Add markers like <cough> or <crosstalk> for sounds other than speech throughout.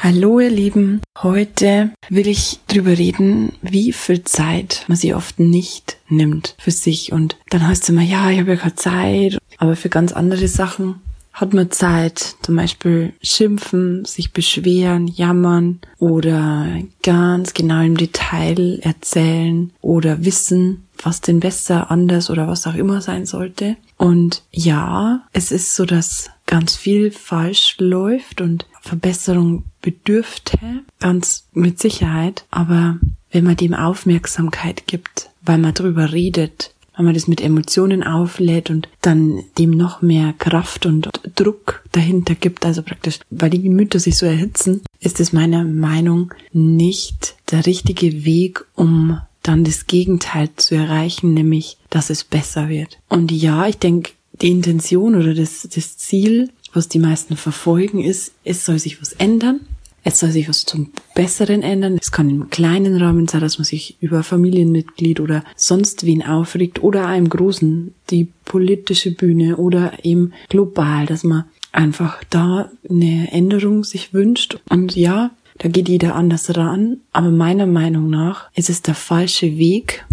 Hallo ihr Lieben, heute will ich drüber reden, wie viel Zeit man sich oft nicht nimmt für sich. Und dann heißt es immer, ja, ich habe ja keine Zeit, aber für ganz andere Sachen hat man Zeit, zum Beispiel schimpfen, sich beschweren, jammern oder ganz genau im Detail erzählen oder wissen, was denn besser, anders oder was auch immer sein sollte. Und ja, es ist so, dass ganz viel falsch läuft und Verbesserung bedürfte, ganz mit Sicherheit. Aber wenn man dem Aufmerksamkeit gibt, weil man drüber redet, wenn man das mit Emotionen auflädt und dann dem noch mehr Kraft und Druck dahinter gibt, also praktisch, weil die Gemüter sich so erhitzen, ist es meiner Meinung nicht der richtige Weg, um dann das Gegenteil zu erreichen, nämlich, dass es besser wird. Und ja, ich denke, die Intention oder das, das Ziel was die meisten verfolgen, ist, es soll sich was ändern. Es soll sich was zum Besseren ändern. Es kann im kleinen Rahmen sein, dass man sich über Familienmitglied oder sonst wen aufregt oder im Großen, die politische Bühne oder eben global, dass man einfach da eine Änderung sich wünscht. Und ja, da geht jeder anders ran. Aber meiner Meinung nach ist es der falsche Weg,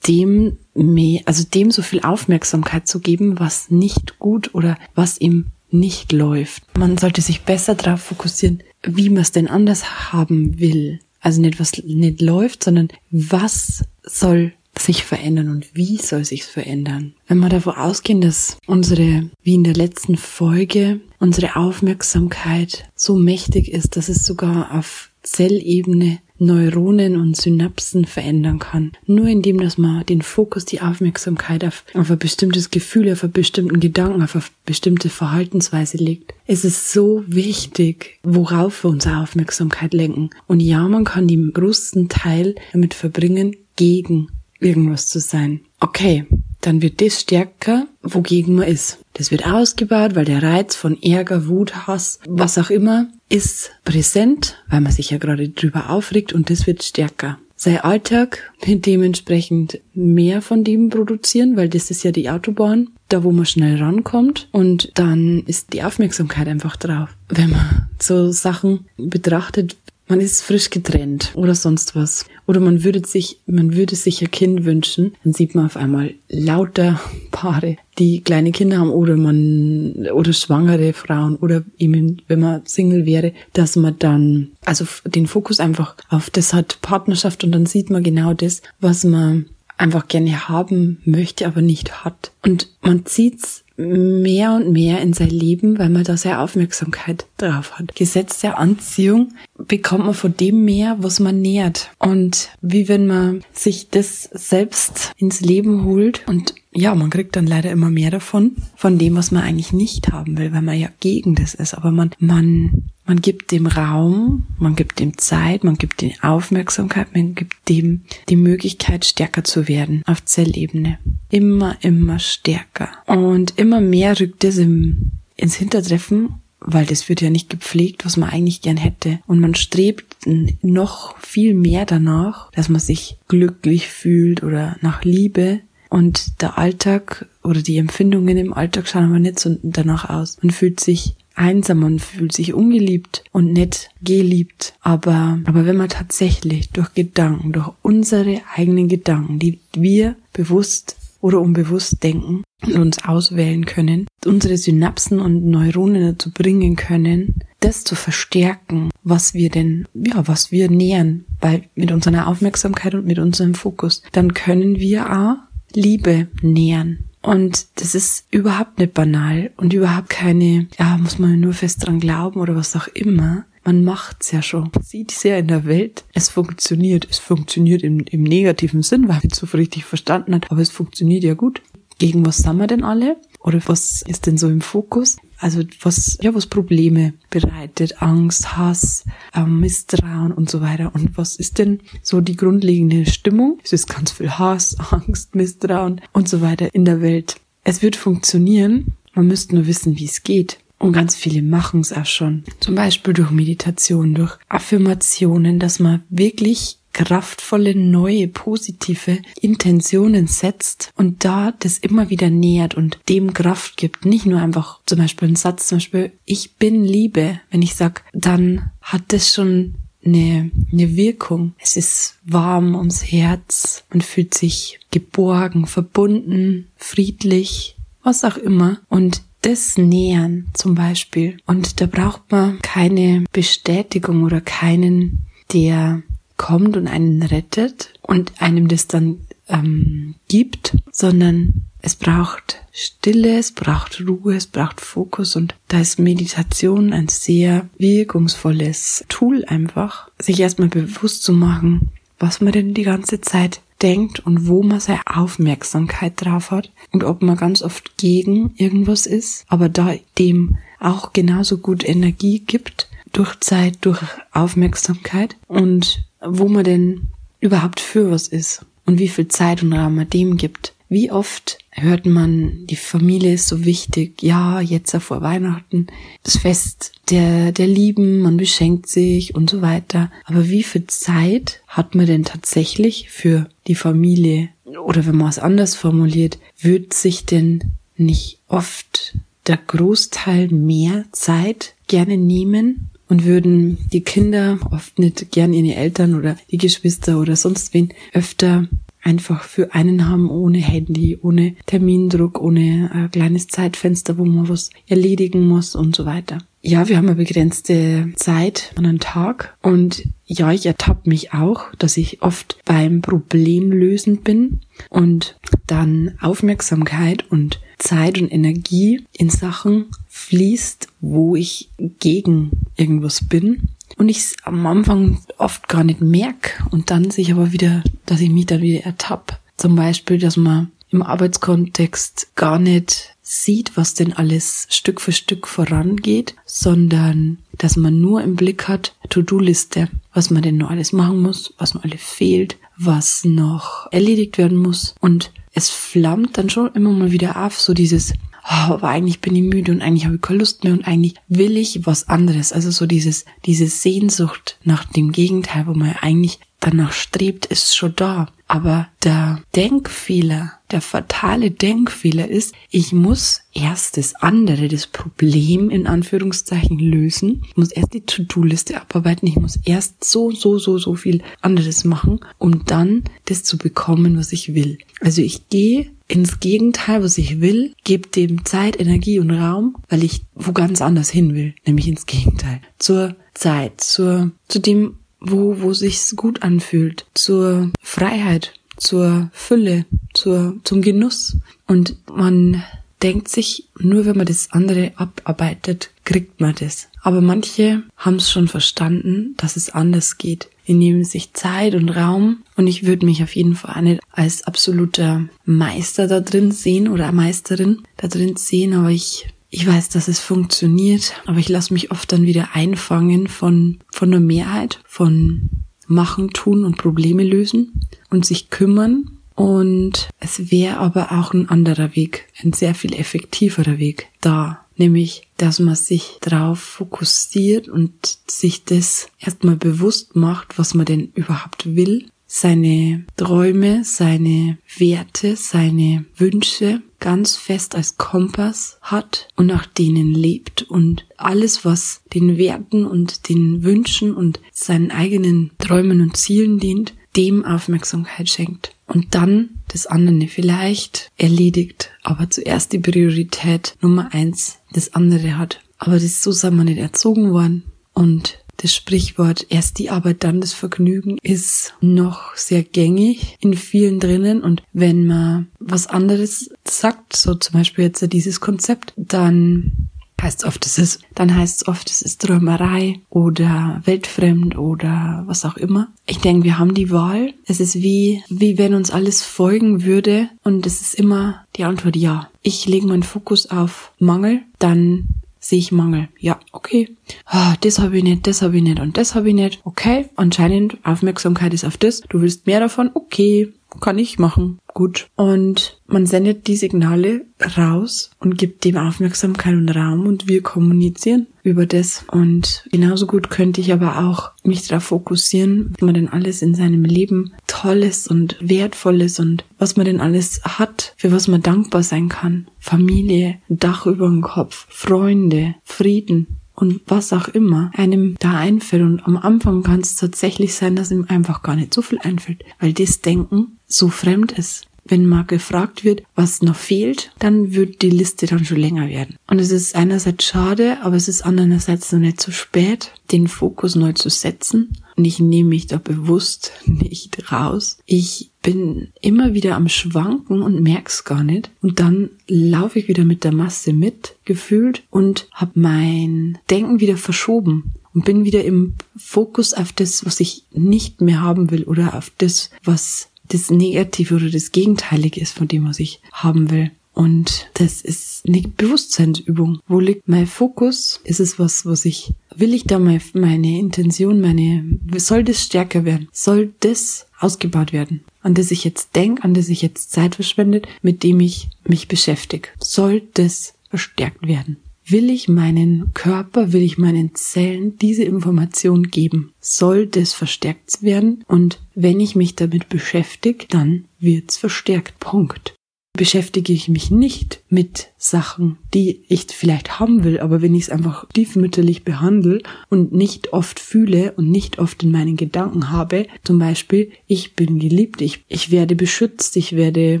dem mehr, also dem so viel Aufmerksamkeit zu geben, was nicht gut oder was ihm nicht läuft. Man sollte sich besser darauf fokussieren, wie man es denn anders haben will. Also nicht was nicht läuft, sondern was soll sich verändern und wie soll sich verändern. Wenn wir davon ausgehen, dass unsere, wie in der letzten Folge, unsere Aufmerksamkeit so mächtig ist, dass es sogar auf Zellebene Neuronen und Synapsen verändern kann. Nur indem, dass man den Fokus, die Aufmerksamkeit auf, auf ein bestimmtes Gefühl, auf einen bestimmten Gedanken, auf eine bestimmte Verhaltensweise legt. Es ist so wichtig, worauf wir unsere Aufmerksamkeit lenken. Und ja, man kann den größten Teil damit verbringen, gegen irgendwas zu sein. Okay, dann wird das stärker, wogegen man ist. Das wird ausgebaut, weil der Reiz von Ärger, Wut, Hass, was auch immer, ist präsent, weil man sich ja gerade drüber aufregt und das wird stärker. Sein Alltag wird dementsprechend mehr von dem produzieren, weil das ist ja die Autobahn, da wo man schnell rankommt und dann ist die Aufmerksamkeit einfach drauf. Wenn man so Sachen betrachtet, man ist frisch getrennt oder sonst was. Oder man würde sich, man würde sich ein Kind wünschen, dann sieht man auf einmal lauter <laughs> Paare, die kleine Kinder haben oder man, oder schwangere Frauen oder eben, wenn man Single wäre, dass man dann, also den Fokus einfach auf das hat Partnerschaft und dann sieht man genau das, was man einfach gerne haben möchte, aber nicht hat. Und man zieht's mehr und mehr in sein Leben, weil man da sehr Aufmerksamkeit drauf hat. Gesetz der Anziehung bekommt man von dem mehr, was man nährt. Und wie wenn man sich das selbst ins Leben holt und ja, man kriegt dann leider immer mehr davon, von dem, was man eigentlich nicht haben will, weil man ja gegen das ist. Aber man, man, man gibt dem Raum, man gibt dem Zeit, man gibt dem Aufmerksamkeit, man gibt dem die Möglichkeit, stärker zu werden auf Zellebene. Immer, immer stärker. Und immer mehr rückt es im, ins Hintertreffen weil das wird ja nicht gepflegt, was man eigentlich gern hätte. Und man strebt noch viel mehr danach, dass man sich glücklich fühlt oder nach Liebe. Und der Alltag oder die Empfindungen im Alltag schauen aber nicht so danach aus. Man fühlt sich einsam, man fühlt sich ungeliebt und nicht geliebt. Aber, aber wenn man tatsächlich durch Gedanken, durch unsere eigenen Gedanken, die wir bewusst oder unbewusst denken und uns auswählen können, unsere Synapsen und Neuronen dazu bringen können, das zu verstärken, was wir denn, ja, was wir nähern, weil mit unserer Aufmerksamkeit und mit unserem Fokus, dann können wir auch Liebe nähern. Und das ist überhaupt nicht banal und überhaupt keine, ja, muss man nur fest dran glauben oder was auch immer. Man macht's ja schon. Sieht es ja in der Welt. Es funktioniert. Es funktioniert im, im negativen Sinn, weil man es so richtig verstanden hat. Aber es funktioniert ja gut. Gegen was sind wir denn alle? Oder was ist denn so im Fokus? Also was, ja, was Probleme bereitet, Angst, Hass, ähm, Misstrauen und so weiter. Und was ist denn so die grundlegende Stimmung? Es ist ganz viel Hass, <laughs> Angst, Misstrauen und so weiter in der Welt. Es wird funktionieren. Man müsste nur wissen, wie es geht. Und ganz viele machen es auch schon. Zum Beispiel durch Meditation, durch Affirmationen, dass man wirklich kraftvolle, neue, positive Intentionen setzt und da das immer wieder nährt und dem Kraft gibt. Nicht nur einfach zum Beispiel ein Satz, zum Beispiel, ich bin Liebe. Wenn ich sag, dann hat das schon eine, eine Wirkung. Es ist warm ums Herz. Man fühlt sich geborgen, verbunden, friedlich, was auch immer. Und das Nähern zum Beispiel. Und da braucht man keine Bestätigung oder keinen, der kommt und einen rettet und einem das dann ähm, gibt, sondern es braucht Stille, es braucht Ruhe, es braucht Fokus und da ist Meditation ein sehr wirkungsvolles Tool einfach, sich erstmal bewusst zu machen, was man denn die ganze Zeit denkt und wo man seine Aufmerksamkeit drauf hat und ob man ganz oft gegen irgendwas ist, aber da dem auch genauso gut Energie gibt durch Zeit, durch Aufmerksamkeit und wo man denn überhaupt für was ist und wie viel Zeit und Raum man dem gibt. Wie oft hört man, die Familie ist so wichtig, ja, jetzt vor Weihnachten, das Fest der, der Lieben, man beschenkt sich und so weiter. Aber wie viel Zeit hat man denn tatsächlich für die Familie? Oder wenn man es anders formuliert, wird sich denn nicht oft der Großteil mehr Zeit gerne nehmen und würden die Kinder oft nicht gern ihre Eltern oder die Geschwister oder sonst wen öfter einfach für einen haben, ohne Handy, ohne Termindruck, ohne ein kleines Zeitfenster, wo man was erledigen muss und so weiter. Ja, wir haben eine begrenzte Zeit an einem Tag und ja, ich ertappe mich auch, dass ich oft beim Problemlösen bin und dann Aufmerksamkeit und Zeit und Energie in Sachen fließt, wo ich gegen irgendwas bin und ich es am Anfang oft gar nicht merke und dann sich aber wieder, dass ich mich dann wieder ertappe. Zum Beispiel, dass man im Arbeitskontext gar nicht sieht, was denn alles Stück für Stück vorangeht, sondern dass man nur im Blick hat, To-Do-Liste, was man denn noch alles machen muss, was noch alles fehlt, was noch erledigt werden muss. Und es flammt dann schon immer mal wieder auf, so dieses, oh, aber eigentlich bin ich müde und eigentlich habe ich keine Lust mehr und eigentlich will ich was anderes. Also so dieses, diese Sehnsucht nach dem Gegenteil, wo man eigentlich danach strebt, ist schon da. Aber der Denkfehler, der fatale Denkfehler ist, ich muss erst das andere, das Problem in Anführungszeichen lösen. Ich muss erst die To-Do-Liste abarbeiten. Ich muss erst so, so, so, so viel anderes machen, um dann das zu bekommen, was ich will. Also ich gehe ins Gegenteil, was ich will, gebe dem Zeit, Energie und Raum, weil ich wo ganz anders hin will, nämlich ins Gegenteil. Zur Zeit, zur, zu dem, wo, wo sich's gut anfühlt, zur Freiheit, zur Fülle, zur, zum Genuss. Und man denkt sich, nur wenn man das andere abarbeitet, kriegt man das. Aber manche haben es schon verstanden, dass es anders geht. Die nehmen sich Zeit und Raum und ich würde mich auf jeden Fall nicht als absoluter Meister da drin sehen oder Meisterin da drin sehen, aber ich ich weiß, dass es funktioniert, aber ich lasse mich oft dann wieder einfangen von, von der Mehrheit, von machen, tun und Probleme lösen und sich kümmern. Und es wäre aber auch ein anderer Weg, ein sehr viel effektiverer Weg da. Nämlich, dass man sich drauf fokussiert und sich das erstmal bewusst macht, was man denn überhaupt will. Seine Träume, seine Werte, seine Wünsche ganz fest als Kompass hat und nach denen lebt. Und alles, was den Werten und den Wünschen und seinen eigenen Träumen und Zielen dient, dem Aufmerksamkeit schenkt. Und dann das andere vielleicht erledigt, aber zuerst die Priorität Nummer eins das andere hat. Aber das so sind wir nicht erzogen worden und das Sprichwort erst die Arbeit, dann das Vergnügen ist noch sehr gängig in vielen drinnen. Und wenn man was anderes sagt, so zum Beispiel jetzt dieses Konzept, dann heißt es oft, es ist, dann heißt es oft, es ist Träumerei oder weltfremd oder was auch immer. Ich denke, wir haben die Wahl. Es ist wie, wie wenn uns alles folgen würde und es ist immer die Antwort ja. Ich lege meinen Fokus auf Mangel, dann sehe ich Mangel. Ja, okay. Ah, das habe ich nicht, das habe ich nicht und das habe ich nicht. Okay, anscheinend Aufmerksamkeit ist auf das. Du willst mehr davon. Okay. Kann ich machen. Gut. Und man sendet die Signale raus und gibt dem Aufmerksamkeit und Raum und wir kommunizieren über das. Und genauso gut könnte ich aber auch mich darauf fokussieren, was man denn alles in seinem Leben Tolles und Wertvolles und was man denn alles hat, für was man dankbar sein kann. Familie, Dach über dem Kopf, Freunde, Frieden, und was auch immer einem da einfällt. Und am Anfang kann es tatsächlich sein, dass ihm einfach gar nicht so viel einfällt, weil das Denken so fremd ist. Wenn mal gefragt wird, was noch fehlt, dann wird die Liste dann schon länger werden. Und es ist einerseits schade, aber es ist andererseits noch nicht zu spät, den Fokus neu zu setzen. Und ich nehme mich da bewusst <laughs> nicht raus. Ich bin immer wieder am Schwanken und merk's gar nicht. Und dann laufe ich wieder mit der Masse mit, gefühlt, und habe mein Denken wieder verschoben und bin wieder im Fokus auf das, was ich nicht mehr haben will oder auf das, was das Negative oder das Gegenteilige ist von dem, was ich haben will. Und das ist eine Bewusstseinsübung. Wo liegt mein Fokus? Ist es was, was ich, will ich da meine, meine Intention, meine, soll das stärker werden? Soll das ausgebaut werden? An das ich jetzt denke, an das ich jetzt Zeit verschwendet, mit dem ich mich beschäftige? Soll das verstärkt werden? Will ich meinen Körper, will ich meinen Zellen diese Information geben? Soll das verstärkt werden? Und wenn ich mich damit beschäftige, dann wird's verstärkt. Punkt beschäftige ich mich nicht mit Sachen, die ich vielleicht haben will, aber wenn ich es einfach tiefmütterlich behandle und nicht oft fühle und nicht oft in meinen Gedanken habe, zum Beispiel, ich bin geliebt, ich, ich werde beschützt, ich werde,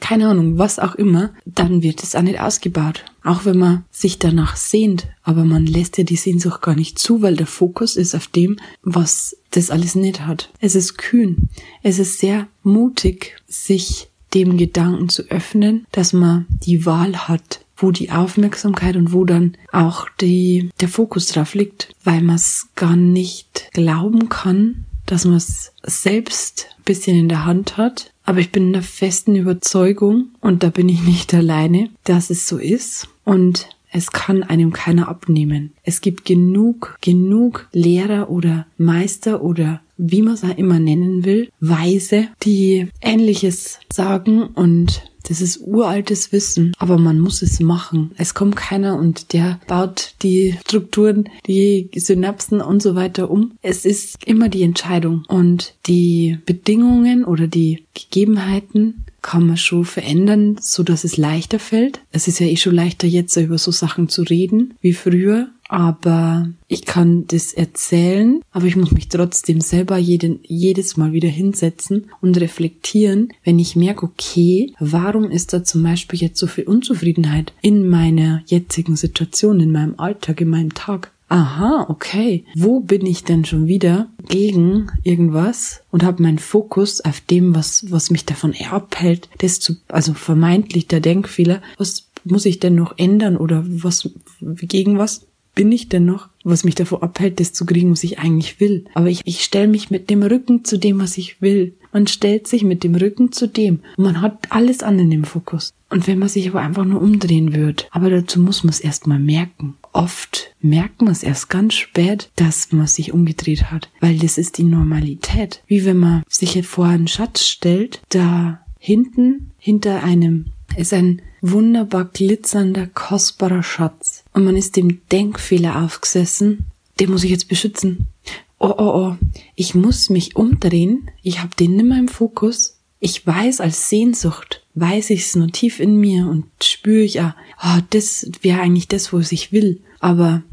keine Ahnung, was auch immer, dann wird es auch nicht ausgebaut. Auch wenn man sich danach sehnt, aber man lässt ja die Sehnsucht gar nicht zu, weil der Fokus ist auf dem, was das alles nicht hat. Es ist kühn. Es ist sehr mutig, sich dem Gedanken zu öffnen, dass man die Wahl hat, wo die Aufmerksamkeit und wo dann auch die, der Fokus drauf liegt, weil man es gar nicht glauben kann, dass man es selbst ein bisschen in der Hand hat. Aber ich bin in der festen Überzeugung, und da bin ich nicht <laughs> alleine, dass es so ist. Und es kann einem keiner abnehmen. Es gibt genug, genug Lehrer oder Meister oder wie man es auch immer nennen will, Weise, die Ähnliches sagen und das ist uraltes Wissen, aber man muss es machen. Es kommt keiner und der baut die Strukturen, die Synapsen und so weiter um. Es ist immer die Entscheidung und die Bedingungen oder die Gegebenheiten kann man schon verändern, so dass es leichter fällt. Es ist ja eh schon leichter jetzt über so Sachen zu reden wie früher, aber ich kann das erzählen, aber ich muss mich trotzdem selber jeden, jedes Mal wieder hinsetzen und reflektieren, wenn ich merke, okay, warum ist da zum Beispiel jetzt so viel Unzufriedenheit in meiner jetzigen Situation, in meinem Alltag, in meinem Tag? Aha, okay. Wo bin ich denn schon wieder gegen irgendwas und habe meinen Fokus auf dem, was, was mich davon abhält, das zu, also vermeintlich der Denkfehler, was muss ich denn noch ändern oder was, gegen was bin ich denn noch, was mich davor abhält, das zu kriegen, was ich eigentlich will. Aber ich, ich stelle mich mit dem Rücken zu dem, was ich will. Man stellt sich mit dem Rücken zu dem. Man hat alles andere im Fokus. Und wenn man sich aber einfach nur umdrehen wird, aber dazu muss man es erstmal merken. Oft merkt man es erst ganz spät, dass man sich umgedreht hat, weil das ist die Normalität. Wie wenn man sich vor einen Schatz stellt, da hinten, hinter einem ist ein wunderbar glitzernder, kostbarer Schatz. Und man ist dem Denkfehler aufgesessen, den muss ich jetzt beschützen. Oh, oh, oh, ich muss mich umdrehen, ich habe den nimmer im Fokus. Ich weiß als Sehnsucht, weiß ich es nur tief in mir und spüre ich, ah, oh, das wäre eigentlich das, wo ich will. Aber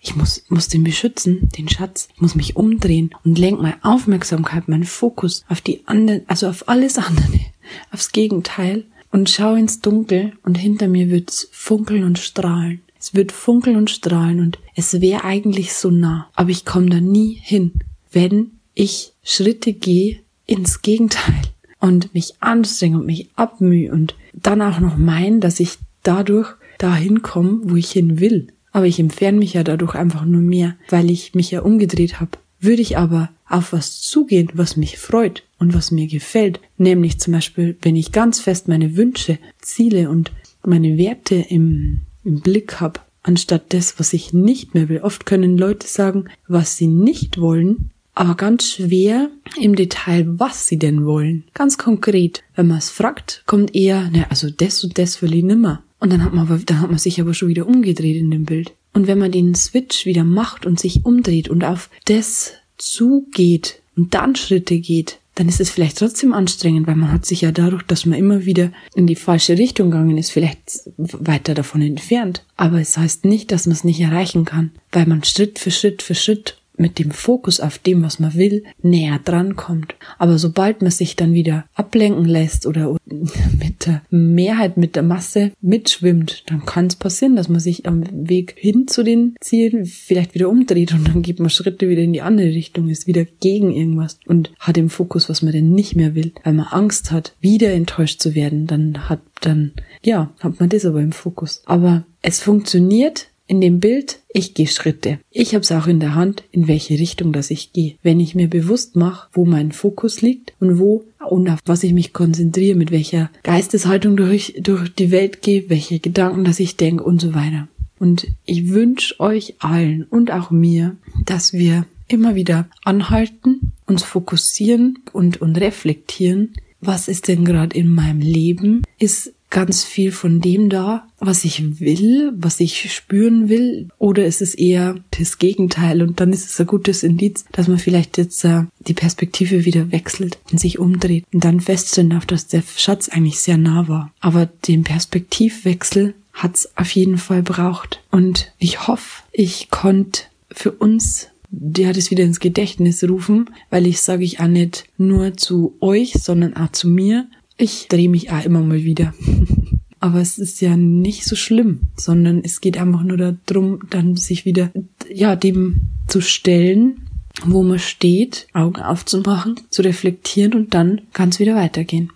ich muss, muss den beschützen, den Schatz. Ich muss mich umdrehen und lenke meine Aufmerksamkeit, meinen Fokus auf die anderen, also auf alles andere, <laughs> aufs Gegenteil und schau ins Dunkel und hinter mir wird's funkeln und strahlen. Es wird funkeln und strahlen und es wäre eigentlich so nah, aber ich komme da nie hin, wenn ich Schritte gehe ins Gegenteil und mich anstrenge und mich abmühe und dann auch noch meinen, dass ich dadurch dahin komme, wo ich hin will. Aber ich entferne mich ja dadurch einfach nur mehr, weil ich mich ja umgedreht habe. Würde ich aber auf was zugehen, was mich freut und was mir gefällt, nämlich zum Beispiel, wenn ich ganz fest meine Wünsche, Ziele und meine Werte im, im Blick habe, anstatt das, was ich nicht mehr will. Oft können Leute sagen, was sie nicht wollen, aber ganz schwer im Detail, was sie denn wollen. Ganz konkret. Wenn man es fragt, kommt eher, ne, also das und das will ich nimmer. Und dann hat man aber, dann hat man sich aber schon wieder umgedreht in dem Bild. Und wenn man den Switch wieder macht und sich umdreht und auf das zugeht und dann Schritte geht, dann ist es vielleicht trotzdem anstrengend, weil man hat sich ja dadurch, dass man immer wieder in die falsche Richtung gegangen ist, vielleicht weiter davon entfernt. Aber es heißt nicht, dass man es nicht erreichen kann, weil man Schritt für Schritt für Schritt mit dem Fokus auf dem, was man will, näher dran kommt. Aber sobald man sich dann wieder ablenken lässt oder <laughs> mit der Mehrheit, mit der Masse mitschwimmt, dann kann es passieren, dass man sich am Weg hin zu den Zielen vielleicht wieder umdreht und dann geht man Schritte wieder in die andere Richtung, ist wieder gegen irgendwas und hat im Fokus, was man denn nicht mehr will, weil man Angst hat, wieder enttäuscht zu werden, dann hat dann, ja, hat man das aber im Fokus. Aber es funktioniert, in dem Bild, ich gehe Schritte. Ich habe es auch in der Hand, in welche Richtung das ich gehe. Wenn ich mir bewusst mache, wo mein Fokus liegt und wo und auf was ich mich konzentriere, mit welcher Geisteshaltung durch, durch die Welt gehe, welche Gedanken, dass ich denke und so weiter. Und ich wünsche euch allen und auch mir, dass wir immer wieder anhalten, uns fokussieren und, und reflektieren, was ist denn gerade in meinem Leben? Ist ganz viel von dem da, was ich will, was ich spüren will, oder ist es eher das Gegenteil? Und dann ist es ein gutes Indiz, dass man vielleicht jetzt äh, die Perspektive wieder wechselt und sich umdreht und dann feststellen darf, dass der Schatz eigentlich sehr nah war. Aber den Perspektivwechsel hat's auf jeden Fall braucht. Und ich hoffe, ich konnte für uns der das wieder ins Gedächtnis rufen, weil ich sage ich auch nicht nur zu euch, sondern auch zu mir, ich drehe mich auch immer mal wieder. <laughs> Aber es ist ja nicht so schlimm, sondern es geht einfach nur darum, dann sich wieder, ja, dem zu stellen, wo man steht, Augen aufzumachen, zu reflektieren und dann kann es wieder weitergehen.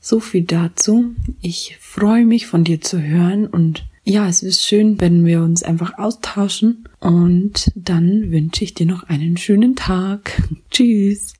So viel dazu. Ich freue mich von dir zu hören und ja, es ist schön, wenn wir uns einfach austauschen und dann wünsche ich dir noch einen schönen Tag. <laughs> Tschüss.